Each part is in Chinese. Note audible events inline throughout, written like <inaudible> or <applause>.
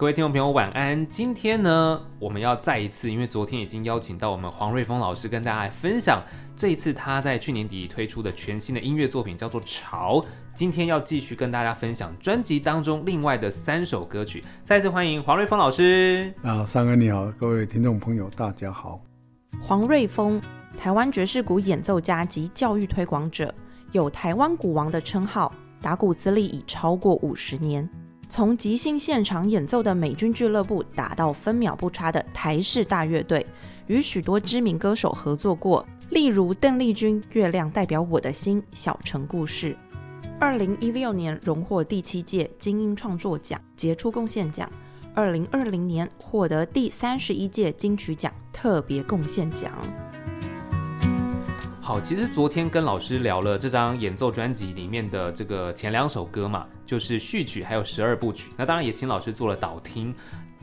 各位听众朋友，晚安。今天呢，我们要再一次，因为昨天已经邀请到我们黄瑞峰老师跟大家分享这一次他在去年底推出的全新的音乐作品，叫做《潮》。今天要继续跟大家分享专辑当中另外的三首歌曲。再次欢迎黄瑞峰老师。啊，三哥你好，各位听众朋友，大家好。黄瑞峰，台湾爵士鼓演奏家及教育推广者，有“台湾鼓王”的称号，打鼓资历已超过五十年。从即兴现场演奏的美军俱乐部打到分秒不差的台式大乐队，与许多知名歌手合作过，例如邓丽君《月亮代表我的心》、小城故事。二零一六年荣获第七届金音创作奖杰出贡献奖，二零二零年获得第三十一届金曲奖特别贡献奖。好，其实昨天跟老师聊了这张演奏专辑里面的这个前两首歌嘛，就是序曲还有十二部曲。那当然也请老师做了导听。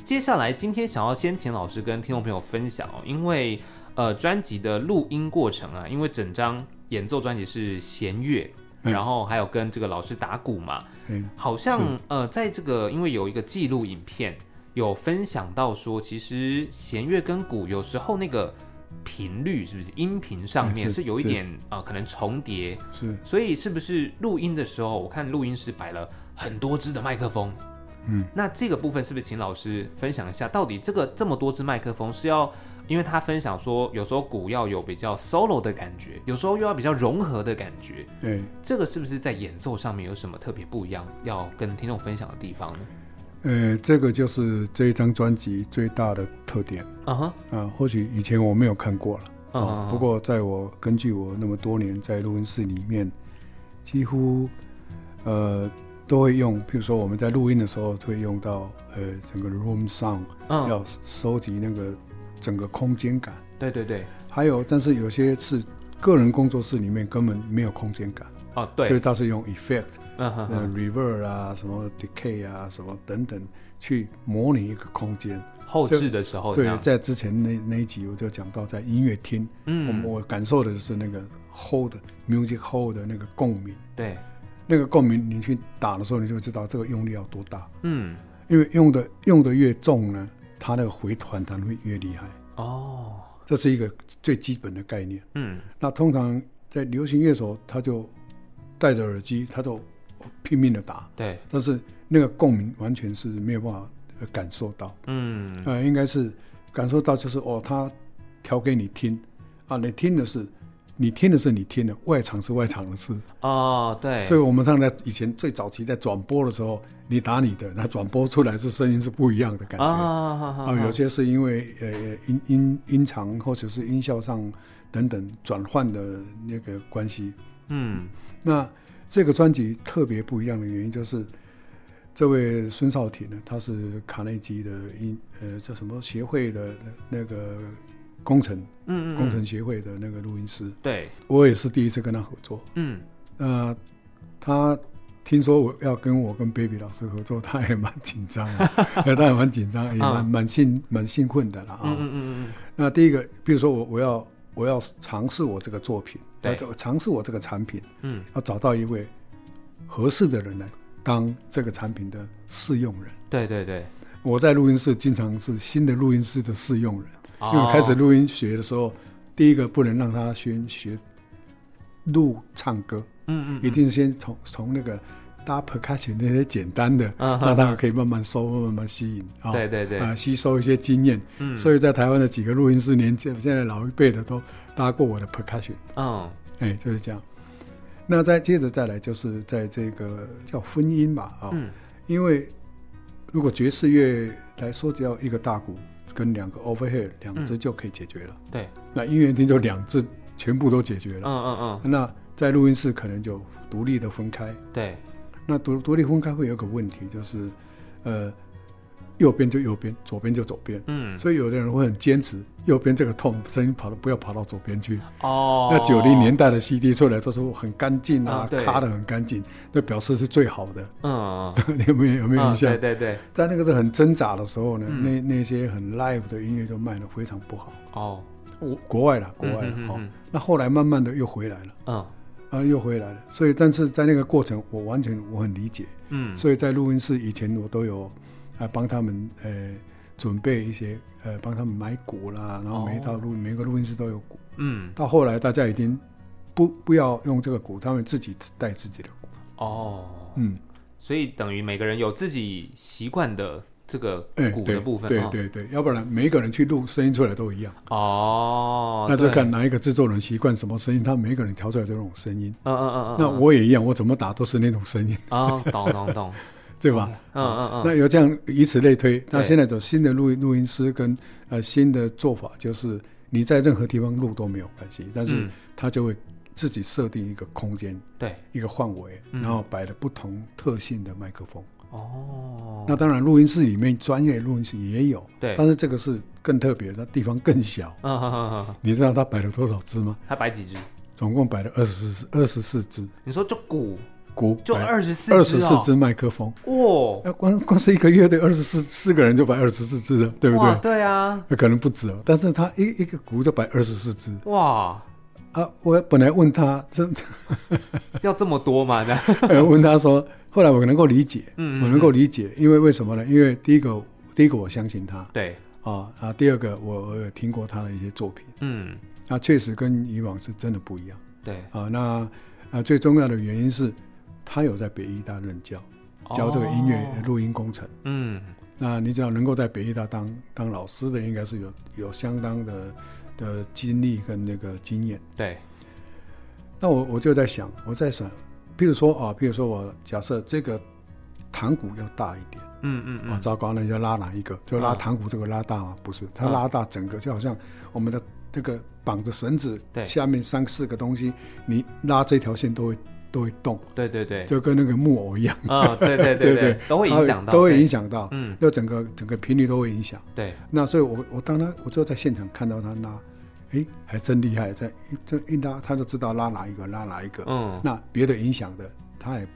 接下来今天想要先请老师跟听众朋友分享哦，因为呃专辑的录音过程啊，因为整张演奏专辑是弦乐，嗯，然后还有跟这个老师打鼓嘛，嗯，好像呃在这个因为有一个记录影片有分享到说，其实弦乐跟鼓有时候那个。频率是不是？音频上面是。有一点啊、呃，可能重叠，是，所以是不是录音的时候，我看录音室摆了很多支的麦克风，嗯，那这个部分是不是请老师分享一下，到底这个这么多支麦克风是要，因为他分享说，有时候鼓要有比较 solo 的感觉，有时候又要比较融合的感觉，对，这个是不是在演奏上面有什么特别不一样，要跟听众分享的地方呢？呃，这个就是这一张专辑最大的特点。啊哈，啊，或许以前我没有看过了。啊、uh 不过在我根据我那么多年在录音室里面，几乎呃都会用。譬如说我们在录音的时候会用到呃整个 room sound，、uh. 要收集那个整个空间感。对对对。还有，但是有些是个人工作室里面根本没有空间感。哦、uh -huh.，对。所以倒是用 effect。嗯哼，呃，reverb 啊，什么 decay 啊，什么等等，去模拟一个空间。后置的时候，对，在之前那那一集我就讲到，在音乐厅，嗯，我我感受的是那个 hold music hold 的那个共鸣。对，那个共鸣，你去打的时候，你就知道这个用力要多大。嗯，因为用的用的越重呢，它那个回弹弹会越厉害。哦，这是一个最基本的概念。嗯，那通常在流行乐手，他就戴着耳机，他就。拼命的打，对，但是那个共鸣完全是没有办法感受到，嗯，呃，应该是感受到就是哦，他调给你听，啊，你听的是你听的是你听的，外场是外场的事，哦，对，所以我们上在以前最早期在转播的时候，你打你的，那转播出来是声音是不一样的感觉，啊，啊，有些是因为呃音音音长或者是音效上等等转换的那个关系，嗯，那。这个专辑特别不一样的原因就是，这位孙少廷呢，他是卡内基的音呃叫什么协会的那个工程，嗯，嗯，嗯工程协会的那个录音师。对，我也是第一次跟他合作。嗯，那、呃、他听说我要跟我跟 Baby 老师合作，<laughs> 他也蛮紧张的，<laughs> 他也蛮紧张，也蛮蛮兴蛮兴奋的了啊。嗯嗯嗯嗯。那第一个，比如说我我要我要尝试我这个作品。对，尝试我这个产品，嗯，要找到一位合适的人来当这个产品的试用人。对对对，我在录音室经常是新的录音室的试用人，哦、因为开始录音学的时候，第一个不能让他先学录唱歌，嗯嗯，一定先从从那个搭 percussion 那些简单的，嗯、让他可以慢慢收，慢慢吸引啊，对对对，啊，吸收一些经验。嗯，所以在台湾的几个录音室，年轻现在老一辈的都。搭过我的 percussion，嗯，哎，就是这样。那再接着再来，就是在这个叫婚音吧，啊、哦嗯，因为如果爵士乐来说，只要一个大鼓跟两个 overhead 两只就可以解决了。对、嗯，那音乐厅就两只全部都解决了。嗯嗯嗯。那在录音室可能就独立的分开。对，那独独立分开会有个问题，就是呃。右边就右边，左边就左边。嗯，所以有的人会很坚持，右边这个痛声音跑到不要跑到左边去。哦，那九零年代的 CD 出来都是很干净啊，嗯、卡得很干净，那表示是最好的。嗯，你 <laughs> 有没有有没有印象？嗯、对对对，在那个是很挣扎的时候呢，嗯、那那些很 live 的音乐就卖的非常不好。哦，国国外了，国外了。哦、嗯，那后来慢慢的又回来了。嗯，啊，又回来了。所以，但是在那个过程，我完全我很理解。嗯，所以在录音室以前我都有。啊，帮他们呃准备一些呃帮他们买鼓啦，然后每一套录、哦、每个录音室都有鼓。嗯，到后来大家已经不不要用这个鼓，他们自己带自己的鼓。哦，嗯，所以等于每个人有自己习惯的。这个鼓的部分，对对对，要不然每一个人去录声音出来都一样哦。那就看哪一个制作人习惯什么声音，他每一个人调出来这种声音。嗯嗯嗯，那我也一样，我怎么打都是那种声音。啊，懂懂懂，<laughs> 对吧？嗯嗯嗯。那有这样以此类推，那现在的新的录音录音师跟呃新的做法，就是你在任何地方录都没有关系，但是他就会自己设定一个空间，对，一个范围，然后摆了不同特性的麦克风。哦，那当然，录音室里面专业录音室也有，对，但是这个是更特别的地方更小。嗯哼哼哼，你知道他摆了多少支吗？他摆几支？总共摆了二十四二十四支。你说就鼓鼓就二十四二十四支麦克风哇？那光光是一个乐队二十四四个人就摆二十四支了，对不对？对啊，那可能不止哦，但是他一一个鼓就摆二十四支哇啊！我本来问他这 <laughs> 要这么多吗？<laughs> 问他说。后来我能够理解，嗯，我能够理解，因为为什么呢？因为第一个，第一个我相信他，对，啊啊，第二个我我有听过他的一些作品，嗯，那确实跟以往是真的不一样，对，啊，那啊最重要的原因是，他有在北艺大任教，教这个音乐录音工程，嗯，那你只要能够在北艺大当当老师的，应该是有有相当的的经历跟那个经验，对，那我我就在想，我在想。譬如说啊，譬如说我假设这个弹鼓要大一点，嗯嗯嗯，啊，糟糕，那你就拉哪一个？就拉弹鼓这个拉大吗？不是，它拉大整个，就好像我们的这个绑着绳子，对，下面三四个东西，你拉这条线都会都会动，对对对，就跟那个木偶一样，啊，对对对 <laughs> 对，都会影响到，都会影响到，嗯，就整个整个频率都会影响，对。那所以我我当他我就在现场看到他拉。哎，还真厉害！在这一拉，他就知道拉哪一个，拉哪一个。嗯，那别的影响的，他也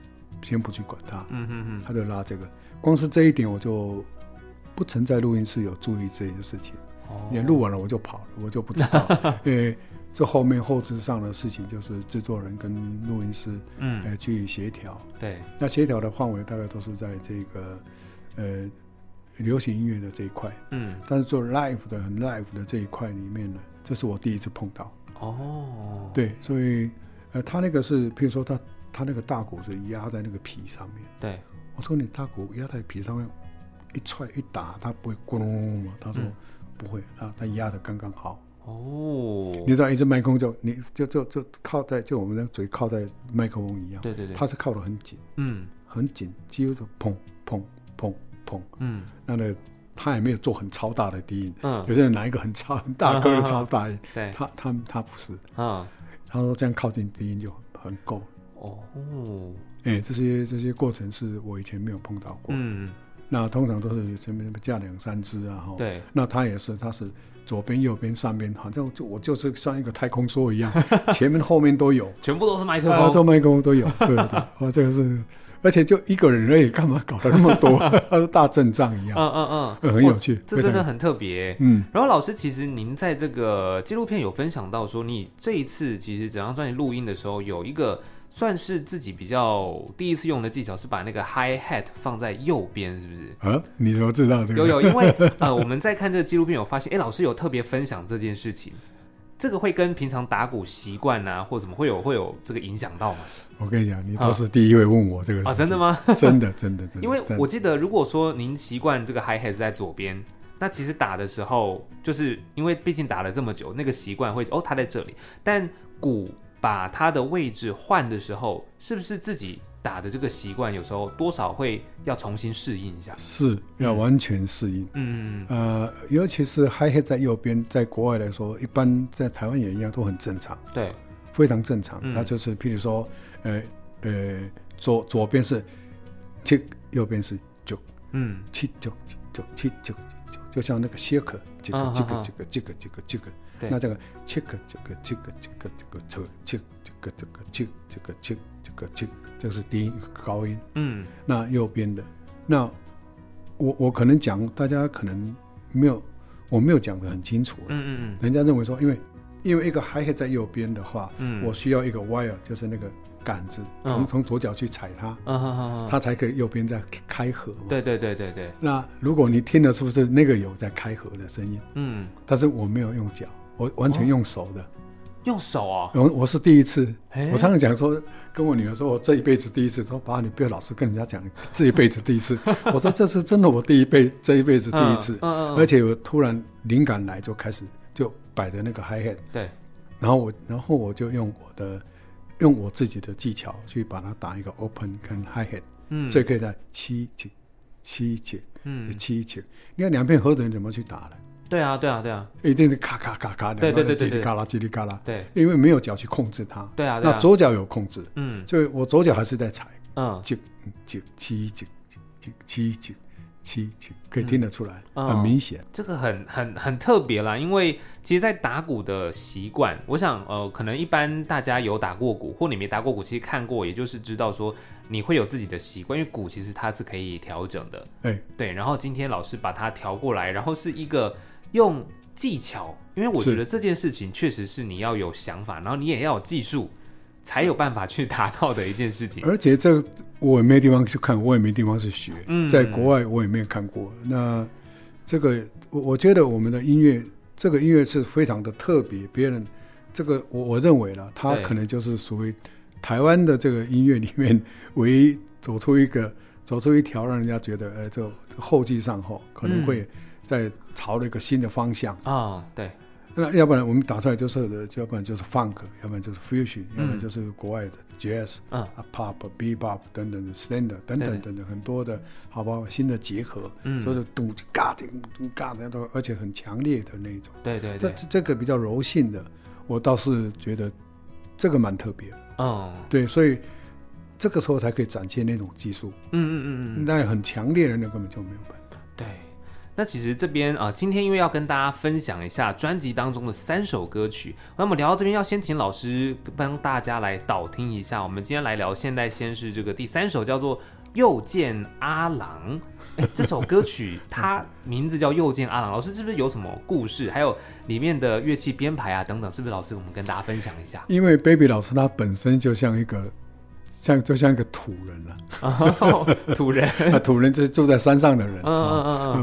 先不去管他。嗯嗯嗯，他就拉这个。光是这一点，我就不曾在录音室有注意这件事情。哦，也录完了，我就跑了，我就不知道。<laughs> 因为这后面后置上的事情，就是制作人跟录音师，嗯，呃，去协调。对，那协调的范围大概都是在这个呃流行音乐的这一块。嗯，但是做 live 的很 live 的这一块里面呢。这是我第一次碰到。哦，对，所以呃，他那个是，譬如说他他那个大鼓是压在那个皮上面，对，我说你大鼓压在皮上面，一踹一打，它不会咕隆隆吗？他说、嗯、不会，他他压的刚刚好。哦。你知道一只麦克风就你就就就靠在就我们的嘴靠在麦克风一样，对对对，它是靠得很紧，嗯，很紧，几乎都砰砰砰砰，嗯，那个。他也没有做很超大的低音，嗯，有些人拿一个很超很大个的超大音，对，他他他不是，啊，他说这样靠近低音就很够，哦，哎，这些这些过程是我以前没有碰到过，嗯，那通常都是前面架两三支啊，哈，对，那他也是，他是左边右边上边，好像就我就是像一个太空梭一样，<laughs> 前面后面都有，全部都是麦克风，都麦克风都有，对对，啊，<laughs> 这个是。而且就一个人而已，干嘛搞得那么多？<laughs> 他说大阵仗一样，嗯嗯嗯，很有趣，这真的很特别。嗯，然后老师，其实您在这个纪录片有分享到说，你这一次其实整张专辑录音的时候，有一个算是自己比较第一次用的技巧，是把那个 hi hat 放在右边，是不是？啊，你怎么知道这个？有有，因为呃，<laughs> 我们在看这个纪录片有发现，哎，老师有特别分享这件事情。这个会跟平常打鼓习惯啊，或者什么会有会有这个影响到吗？我跟你讲，你都是第一位问我这个事情。啊，真的吗？真的真的真的。因为我记得，如果说您习惯这个 hi hat 在左边，那其实打的时候，就是因为毕竟打了这么久，那个习惯会哦，它在这里。但鼓把它的位置换的时候，是不是自己？打的这个习惯，有时候多少会要重新适应一下，是要完全适应。嗯嗯呃，尤其是 hi hat 在右边，在国外来说，一般在台湾也一样，都很正常。对，非常正常。它就是，譬如说，呃呃，左左边是七，右边是九，嗯，七九九七九九，就像那个 shaker，这个这个这个这个这个这个，那这个七个这个这个这个这个七七这个这个七这个七这个七。这是低音高音，嗯，那右边的，那我我可能讲，大家可能没有，我没有讲得很清楚，嗯嗯嗯，人家认为说，因为因为一个 hi hat 在右边的话，嗯，我需要一个 wire，就是那个杆子，从从左脚去踩它，它才可以右边在开合。对对对对对。那如果你听了，是不是那个有在开合的声音？嗯。但是我没有用脚，我完全用手的。用手啊？我我是第一次。我常常讲说，跟我女儿说，我这一辈子第一次。说爸，你不要老是跟人家讲这一辈子第一次。<laughs> 我说这是真的，我第一辈这一辈子第一次。嗯嗯。而且我突然灵感来，就开始就摆的那个 hi hat。对。然后我，然后我就用我的，用我自己的技巧去把它打一个 open 跟 hi hat，嗯，所以可以在七七七七，嗯，七七，你看两片合成怎么去打呢？对啊，对啊，对啊，一定是咔咔咔咔的，对对对对，叽里嘎啦，叽里嘎啦，对，因为没有脚去控制它，对啊，那左脚有控制，嗯，所以我左脚还是在踩，嗯，九九七九九七九。七九可以听得出来，嗯、很明显、哦，这个很很很特别啦。因为其实，在打鼓的习惯，我想，呃，可能一般大家有打过鼓，或你没打过鼓，其实看过，也就是知道说你会有自己的习惯。因为鼓其实它是可以调整的，哎，对。然后今天老师把它调过来，然后是一个用技巧，因为我觉得这件事情确实是你要有想法，然后你也要有技术。才有办法去达到的一件事情，<laughs> 而且这我也没地方去看，我也没地方去学。嗯，在国外我也没有看过。那这个我我觉得我们的音乐，这个音乐是非常的特别。别人这个我我认为了，他可能就是属于台湾的这个音乐里面唯一走出一个走出一条，让人家觉得，呃，这后继上后可能会在朝了一个新的方向啊、哦。对。那要不然我们打出来就是的，要不然就是 funk，要不然就是 fusion，要不然就是国外的 jazz，啊，pop、bebop 等等的 standard 等等等等很多的，好不好？新的结合，嗯，都是咚嘎叮咚嘎的都，而且很强烈的那种。对对对。这这个比较柔性的，我倒是觉得这个蛮特别的。哦。对，所以这个时候才可以展现那种技术。嗯嗯嗯嗯。那很强烈的那根本就没有办法。对。那其实这边啊、呃，今天因为要跟大家分享一下专辑当中的三首歌曲，那么聊到这边要先请老师帮大家来导听一下。我们今天来聊，现代先是这个第三首叫做《又见阿郎》。哎，<laughs> 这首歌曲它名字叫《又见阿郎》，老师是不是有什么故事？还有里面的乐器编排啊等等，是不是老师我们跟大家分享一下？因为 Baby 老师他本身就像一个。像就像一个土人了，<laughs> 哦，土人，那 <laughs> 土人就是住在山上的人，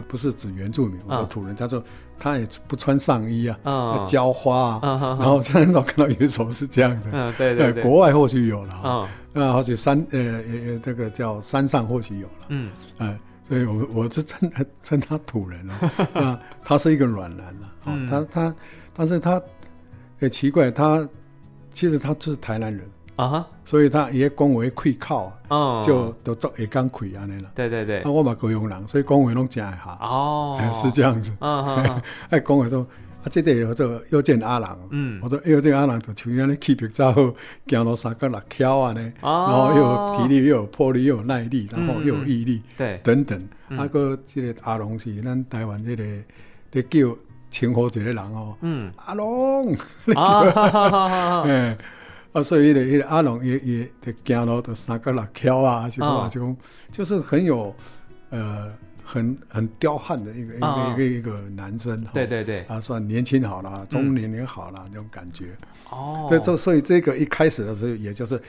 不是指原住民，我说土人，他说他也不穿上衣啊，浇花啊，然后很少看到一首是这样的，嗯对对对，国外或许有了啊，那或许山呃呃这个叫山上或许有了，嗯，哎，所以我我是称他称他土人了，<laughs> 啊，他是一个软男了，啊，他他但是他也奇怪，他其实他就是台南人。啊哈，所以他爷讲话会靠，哦，就都做会讲开安尼啦。对对对，那我嘛高雄人，所以讲话拢正会下。哦，<laughs> 是这样子。嗯嗯，<laughs> 哎，讲话说啊，这个叫做又见阿郎。嗯，我说又见阿郎就像安尼气质再好，行路三脚六翘啊呢，然后又有体力，又有魄力，又有耐力，然后又有毅力，对，等等。啊个这个阿龙是咱台湾这个在叫称呼一个人哦。嗯，阿龙。<laughs> 啊，嗯。啊，所以呢，阿龙也也得走路的三个六翘啊，就话就就是很有呃很很彪悍的一个一个一个一个男生。对对对，啊，算年轻好了，中年也好了那种感觉。哦，对，这所以这个一开始的时候，也就是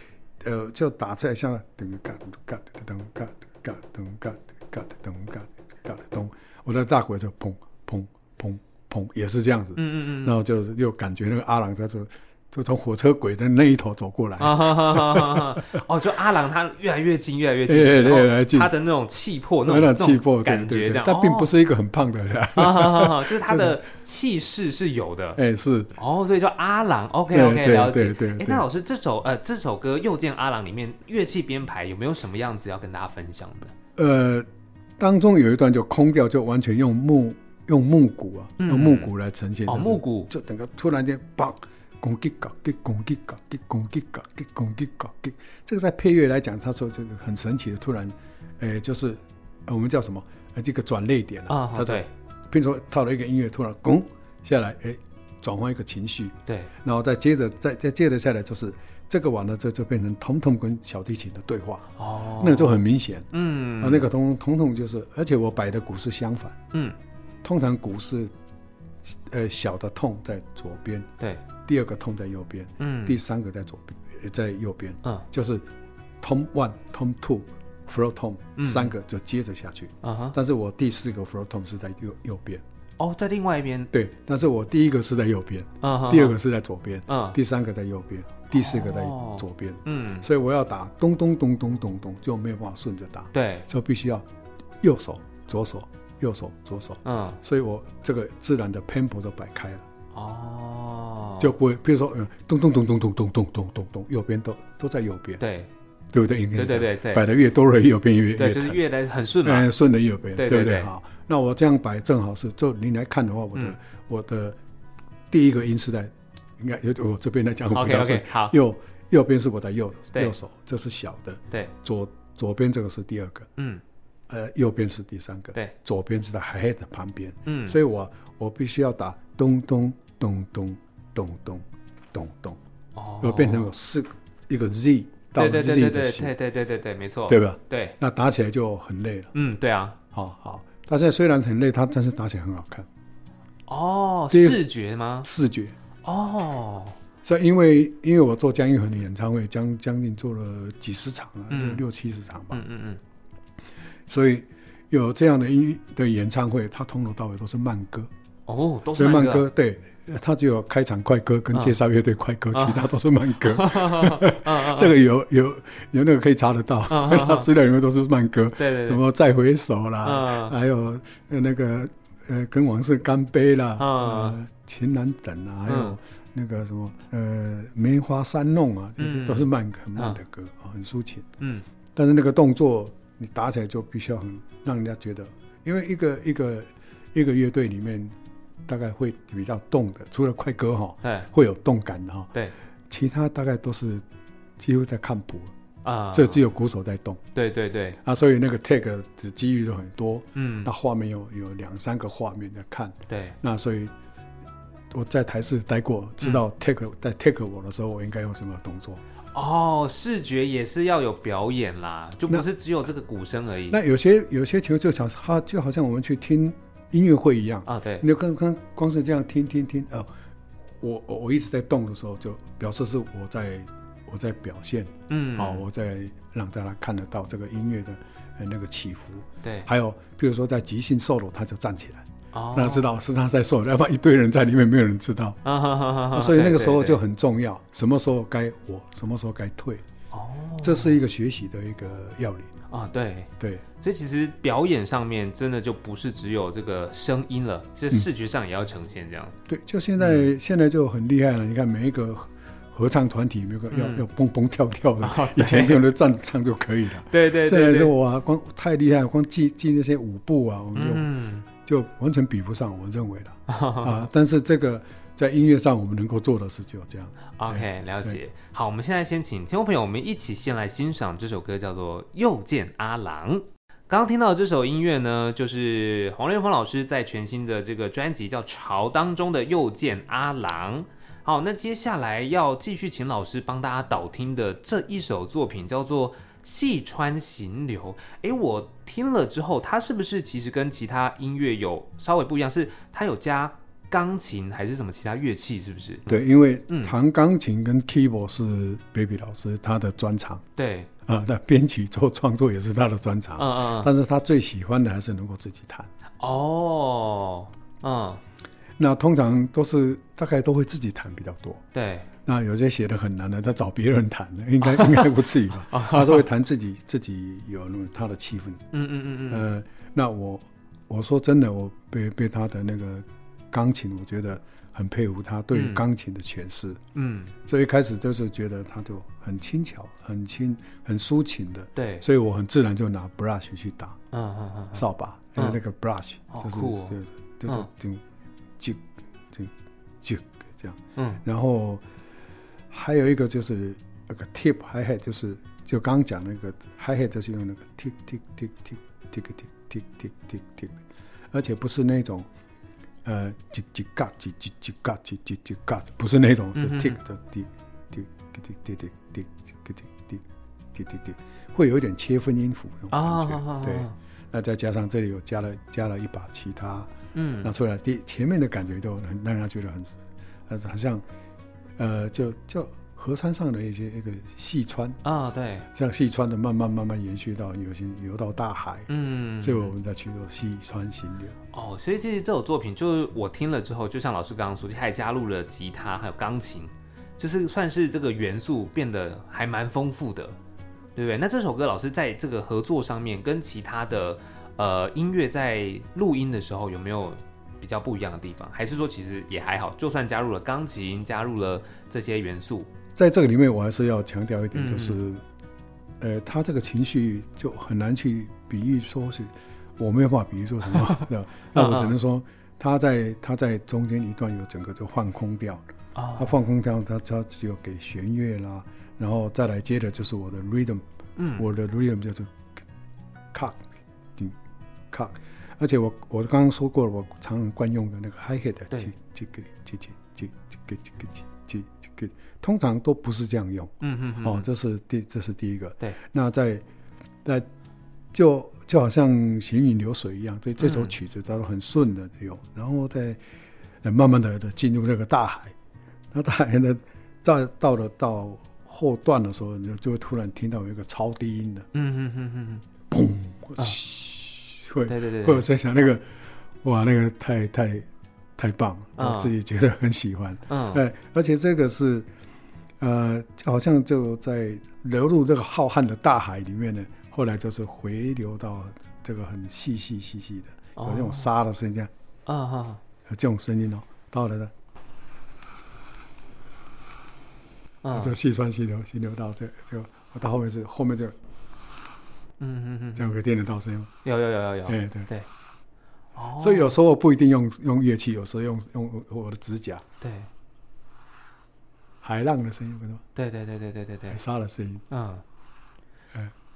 呃，就打出来像噔嘎嘎噔嘎嘎噔嘎嘎噔嘎嘎噔，我的大鼓就砰砰砰砰，也是这样子。嗯嗯嗯，然后就是又感觉那个阿郎在说。就从火车轨的那一头走过来，哦，就阿郎他越来越近，越来越近，越来越近，他的那种气魄，那种气魄感觉，这样，他并不是一个很胖的人，就是他的 <laughs> 气势是有的，哎，是，哦，所以叫阿郎，OK OK，了解，对，哎，那老师这首呃这首歌《又见阿郎》里面乐器编排有没有什么样子要跟大家分享的？呃，当中有一段就空调，就完全用木用木鼓啊，用木鼓来呈现，哦，木鼓，就整个突然间嘣。攻击搞击，攻击搞击，攻击搞击，攻击搞击。这个在配乐来讲，他说这个很神奇的，突然，诶，就是我们叫什么？呃，这个转泪点了。啊，对。比如说套了一个音乐，突然拱下来，诶，转换一个情绪。对。然后再接着，再再接着下来，就是这个完了之后，就变成彤彤跟小提琴的对话。哦。那个就很明显。嗯。啊，那个彤彤彤就是，而且我摆的鼓是相反。嗯。通常鼓是。呃小的痛在左边，对，第二个痛在右边，嗯，第三个在左边，在右边，嗯，就是 Tom One、Tom Two、Throat Tom 三个就接着下去，啊哈，但是我第四个 Throat Tom 是在右右边。哦，在另外一边。对，但是我第一个是在右边，嗯，第二个是在左边，嗯，第三个在右边，第四个在左边，嗯，所以我要打咚咚咚咚咚咚，就没有办法顺着打，对，就必须要右手、左手、右手、左手，嗯，所以我这个自然的偏颇都摆开了，哦，就不会，比如说，嗯，咚咚咚咚咚咚咚咚咚咚，右边都都在右边，对，对不对？对对对对，摆的越多了，右边越对，就是越来很顺嘛，顺的右边，对不对？好。那我这样摆正好是，就你来看的话，我的、嗯、我的第一个音是在，应该有我这边来讲，我是好。右右边是我的右右手，这是小的，对，左左边这个是第二个，嗯，呃，右边是第三个，对，左边是在 hi-hat 的旁边，嗯，所以我我必须要打咚咚咚咚咚咚咚咚，哦，要变成有四一个 Z 到 Z 的形，对对对对对对对对，没错，对吧？对，那打起来就很累了，嗯，对啊，好好。它现在虽然很累，它但是打起来很好看。哦，视觉吗？视觉。哦，所以因为因为我做姜育恒的演唱会，将将近做了几十场了，嗯、六七十场吧。嗯嗯嗯。所以有这样的音乐的演唱会，他从头到尾都是慢歌。哦，都是慢歌。对。他只有开场快歌跟介绍乐队快歌，其他都是慢歌。<laughs> 这个有有有那个可以查得到，他资料里面都是慢歌。对对，什么再回首啦，还有那个呃跟往事干杯啦，呃情难等啊，还有那个什么呃梅花三弄啊，这些都是慢很慢的歌啊，很抒情。嗯，但是那个动作你打起来就必须要很让人家觉得，因为一个一个一个乐队里面。大概会比较动的，除了快歌哈，对，会有动感的哈，对，其他大概都是几乎在看谱啊，这只有鼓手在动，对对对，啊，所以那个 take 的机遇就很多，嗯，那画面有有两三个画面在看，对，那所以我在台视待过，知道 take 在 take 我的时候，我应该用什么动作。哦，视觉也是要有表演啦，就不是只有这个鼓声而已。那有些有些情况就像他就好像我们去听。音乐会一样啊，对，你就刚刚光是这样听听听，哦，我我我一直在动的时候，就表示是我在我在表现，嗯，好，我在让大家看得到这个音乐的那个起伏，对，还有比如说在即兴 solo，他就站起来，哦，让他知道是他在 solo，要不然一堆人在里面没有人知道，啊哈哈哈，所以那个时候就很重要，什么时候该我，什么时候该退，哦，这是一个学习的一个要领。啊，对。对，所以其实表演上面真的就不是只有这个声音了，其实视觉上也要呈现这样。对，就现在现在就很厉害了。你看每一个合唱团体，每个要要蹦蹦跳跳的，以前用的站着唱就可以了。对对，现在说哇，光太厉害，光记记那些舞步啊，我们就就完全比不上，我认为的 <laughs> 啊。但是这个。在音乐上，我们能够做的事就这样。OK，了解。好，我们现在先请听众朋友，我们一起先来欣赏这首歌，叫做《又见阿郎》。刚刚听到的这首音乐呢，就是黄瑞峰老师在全新的这个专辑叫《潮》当中的《又见阿郎》。好，那接下来要继续请老师帮大家导听的这一首作品叫做《细川行流》。诶，我听了之后，它是不是其实跟其他音乐有稍微不一样？是它有加。钢琴还是什么其他乐器？是不是？对，因为弹钢琴跟 keyboard 是 Baby 老师他的专长。对啊，那编曲做创作也是他的专长。嗯嗯。但是他最喜欢的还是能够自己弹。哦，嗯。那通常都是大概都会自己弹比较多。对。那有些写的很难的，他找别人弹的，<laughs> 应该应该不至于吧？他都会弹自己自己有那他的气氛。嗯嗯嗯嗯。呃，那我我说真的，我被被他的那个。钢琴，我觉得很佩服他对于钢琴的诠释。嗯，所以一开始都是觉得他就很轻巧、很轻、很抒情的。对，所以我很自然就拿 brush 去打。嗯嗯嗯，扫把，那个 brush 就是就是就是就就就就这样。嗯，然后还有一个就是那个 tip hi-hat，就是就刚讲那个 hi-hat，就是用那个 tick tick tick tick tick tick tick tick tick，而且不是那种。呃，叽叽嘎，叽叽叽嘎，叽叽叽嘎，不是那种，是 tick 的 tick tick tick tick tick tick tick tick tick tick，会有一点切分音符那种感觉。对，那再加上这里有加了加了一把其他嗯，拿出来，第前面的感觉都很让人家觉得很，呃，好像，呃，就就河川上的一些一个细川啊，对，像细川的慢慢慢慢延续到有些游到大海，嗯，所以我们再去做细川行流。哦，所以其实这首作品就是我听了之后，就像老师刚刚说，还加入了吉他还有钢琴，就是算是这个元素变得还蛮丰富的，对不对？那这首歌老师在这个合作上面跟其他的。呃，音乐在录音的时候有没有比较不一样的地方？还是说其实也还好？就算加入了钢琴，加入了这些元素，在这个里面，我还是要强调一点，就是，嗯、呃，他这个情绪就很难去比喻，说是我没有办法比喻说什么，<laughs> 那我只能说他在他在中间一段有整个就放空调，啊，他放空掉，他他只有给弦乐啦，然后再来接着就是我的 rhythm，嗯，我的 rhythm 就是 cut。卡，而且我我刚刚说过了，我常常惯用的那个 hi hat，这这个这这这这个这个这这个，通常都不是这样用。嗯嗯哦，这是第这是第一个。对。那在在就就好像行云流水一样，这这首曲子它都很顺的用，然后再慢慢的的进入这个大海。那大海呢，在到了到后段的时候，就就会突然听到有一个超低音的。嗯嗯嗯嗯嗯。嘣。会，对对对，会有在想那个，哇，那个太太太棒了，我自己觉得很喜欢。嗯，对，而且这个是，呃，好像就在流入这个浩瀚的大海里面呢，后来就是回流到这个很细细细细的，有那种沙的声音，这样，啊哈，有这种声音哦，到了的，啊，就细川细流，细流到这就到后面是后面就。嗯嗯嗯，这样可以听得到声音吗？有有有有有，哎对。对，哦，所以有时候我不一定用用乐器，有时候用用我的指甲，对，海浪的声音，对对对对对对对，海沙的声音，嗯，哎。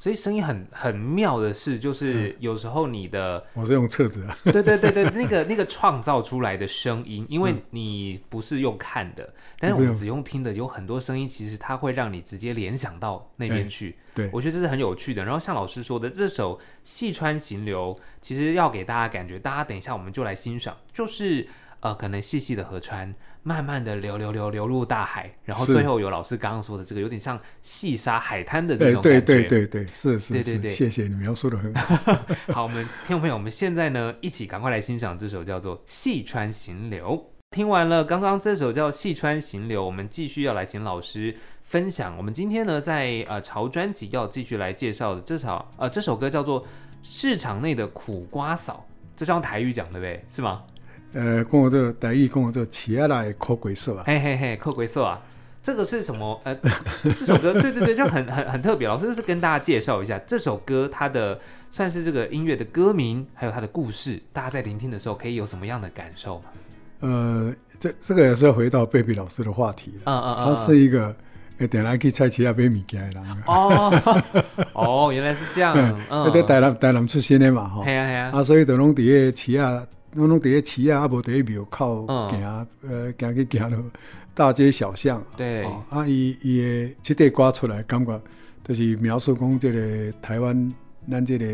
所以声音很很妙的是，就是有时候你的，我是用册子啊，对对对对，那个 <laughs> 那个创造出来的声音，因为你不是用看的，但是我们只用听的，有很多声音，其实它会让你直接联想到那边去。对，我觉得这是很有趣的。然后像老师说的，这首《细川行流》，其实要给大家感觉，大家等一下我们就来欣赏，就是。呃，可能细细的河川，慢慢的流流流流入大海，然后最后有老师刚刚说的这个，有点像细沙海滩的这种感觉。对对对对，是是，对对对，谢谢你描述的很好。<laughs> 好，我们听众朋友，我们现在呢，一起赶快来欣赏这首叫做《细川行流》。听完了刚刚这首叫《细川行流》，我们继续要来请老师分享。我们今天呢，在呃潮专辑要继续来介绍的这首呃这首歌叫做《市场内的苦瓜嫂》，这是用台语讲的，对不对？是吗？呃，跟我这个台语，跟我这个起来抠鬼色啊，嘿嘿嘿，抠鬼色啊，这个是什么？呃，<laughs> 这首歌，对对对，就很很很特别。老师是不是跟大家介绍一下这首歌，它的算是这个音乐的歌名，还有它的故事，大家在聆听的时候可以有什么样的感受吗？呃，这这个也是要回到贝比老师的话题了。嗯嗯嗯，他是一个点来去菜市啊买物件的人。哦 <laughs> 哦，原来是这样。<laughs> 嗯，在台南台南出身的嘛，哈。系啊系啊。啊，所以就拢伫个市啊。拢拢伫咧市啊，啊无伫咧庙口行，呃，行去行路，大街小巷。对，啊，伊伊诶，即块歌出来，感觉就是描述讲即个台湾，咱即个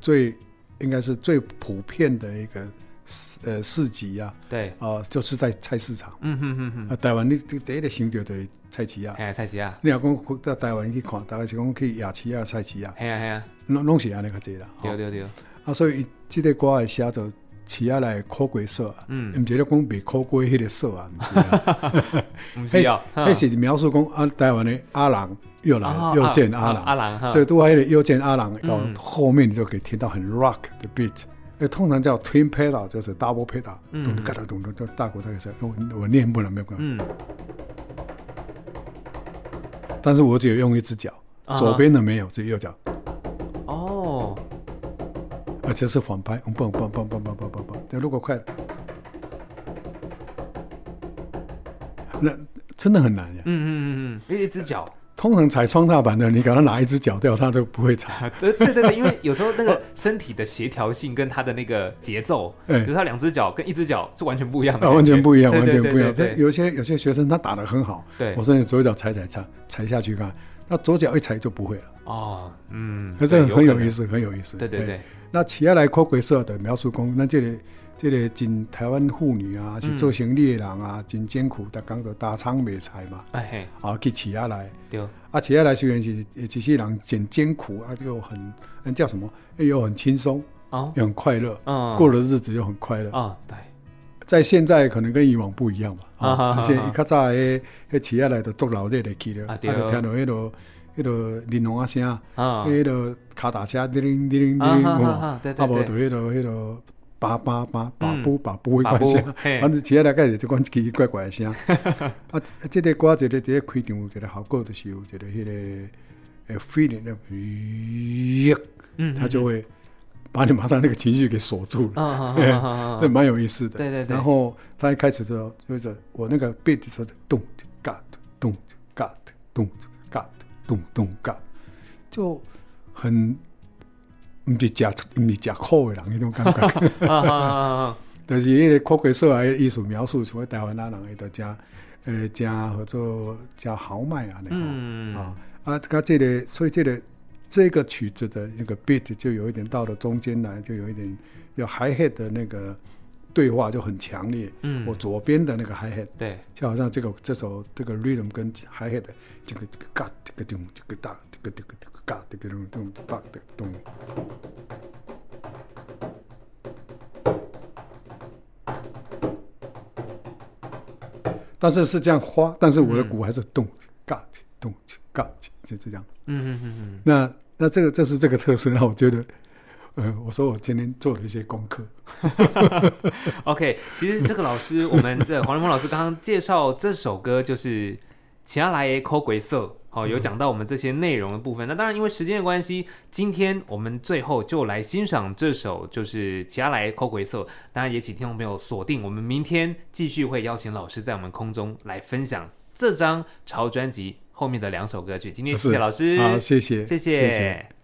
最应该是最普遍的一个市呃市集啊。对，啊，就是在菜市场。嗯哼哼哼。啊，台湾你第一个想到的菜市啊。哎，菜市啊。你若讲到台湾去看，大概是讲去夜市啊、菜市啊。系啊系啊。拢拢是安尼较济啦。对对对。啊，所以这个歌会写做起下来抠鬼色啊，嗯，唔记得讲别抠鬼迄个色啊，<laughs> 唔是啊，<laughs> 迄是描述讲啊，台湾的阿郎又来又见阿郎，阿郎，所以都喺度又见阿郎到后面，你就可以听到很 rock 的 beat，诶，通常叫 twin pedal，就是 double pedal，咚咚嘎哒咚咚，就大鼓大概是，我我念不了没有关系，嗯，但是我只有用一只脚，左边的没有，只有右脚。而且是反拍，嘣嘣嘣嘣嘣嘣嘣嘣，那如果快，那真的很难呀。嗯嗯嗯嗯，一只脚，通常踩双踏板的，你给他拿一只脚掉，他都不会踩。对对对，因为有时候那个身体的协调性跟他的那个节奏，比如他两只脚跟一只脚是完全不一样的。完全不一样，完全不一样。有些有些学生他打得很好，对，我说你左脚踩踩踩踩下去看，他左脚一踩就不会了。哦，嗯，那这很有意思，很有意思。对对对。那起下来科鬼社的描述讲，那这个这个真台湾妇女啊，是做生意的人啊，嗯、真艰苦，逐工都打仓卖菜嘛，哎嘿，啊去起下来，对，啊起下来虽然是一些人真艰苦啊，又很嗯叫什么，又很轻松，哦，又很快乐，啊，过的日子又很快乐，啊、哦，对，在现在可能跟以往不一样嘛，啊，而且一较早诶，迄起下来都做劳力的去了，啊，对，听到迄个。迄个铃隆啊声，迄个卡达车叮铃叮铃叮铃，啊无就迄个迄个叭叭叭叭布叭布迄款声，反正其他大概是这款奇奇怪怪的声。<laughs> 啊，这个歌，这个这个开场，一个效果就是有一个迄个诶 feeling 的，咦，嗯，他就会把你马上那个情绪给锁住了，<laughs> 那蛮有意思的。对对对。然后他一开始的时候，就是我那个 beat 说的咚嘎咚嘎咚嘎。咚咚嘎，就很唔是食唔是食苦的人那种感觉。<laughs> <laughs> 但是因为科学说来艺术描述，所谓台湾那人，伊都加呃加或者加豪迈啊那个、嗯、啊啊，他这个所以这个这个曲子的那个 beat 就有一点到了中间来，就有一点有 hi hat 的那个。对话就很强烈。嗯，我左边的那个 hi hat，对，就好像这个这首这个 rhythm 跟 hi hat 这个这个嘎这个咚这个哒这个这个这个嘎这个咚咚嘎的咚。但是是这样花，但是我的鼓还是咚嘎咚嘎，就这样。嗯嗯嗯嗯。那那这个这是这个特色，那我觉得。呃，<laughs> 我说我今天做了一些功课。<laughs> OK，其实这个老师，我们的黄仁峰老师刚刚介绍这首歌，就是《其他来抠鬼色》。好，有讲到我们这些内容的部分。那当然，因为时间的关系，今天我们最后就来欣赏这首，就是《其他来抠鬼色》。当然，也请听众朋友锁定，我们明天继续会邀请老师在我们空中来分享这张潮专辑后面的两首歌曲。今天谢谢老师，好，谢谢，谢谢。谢谢。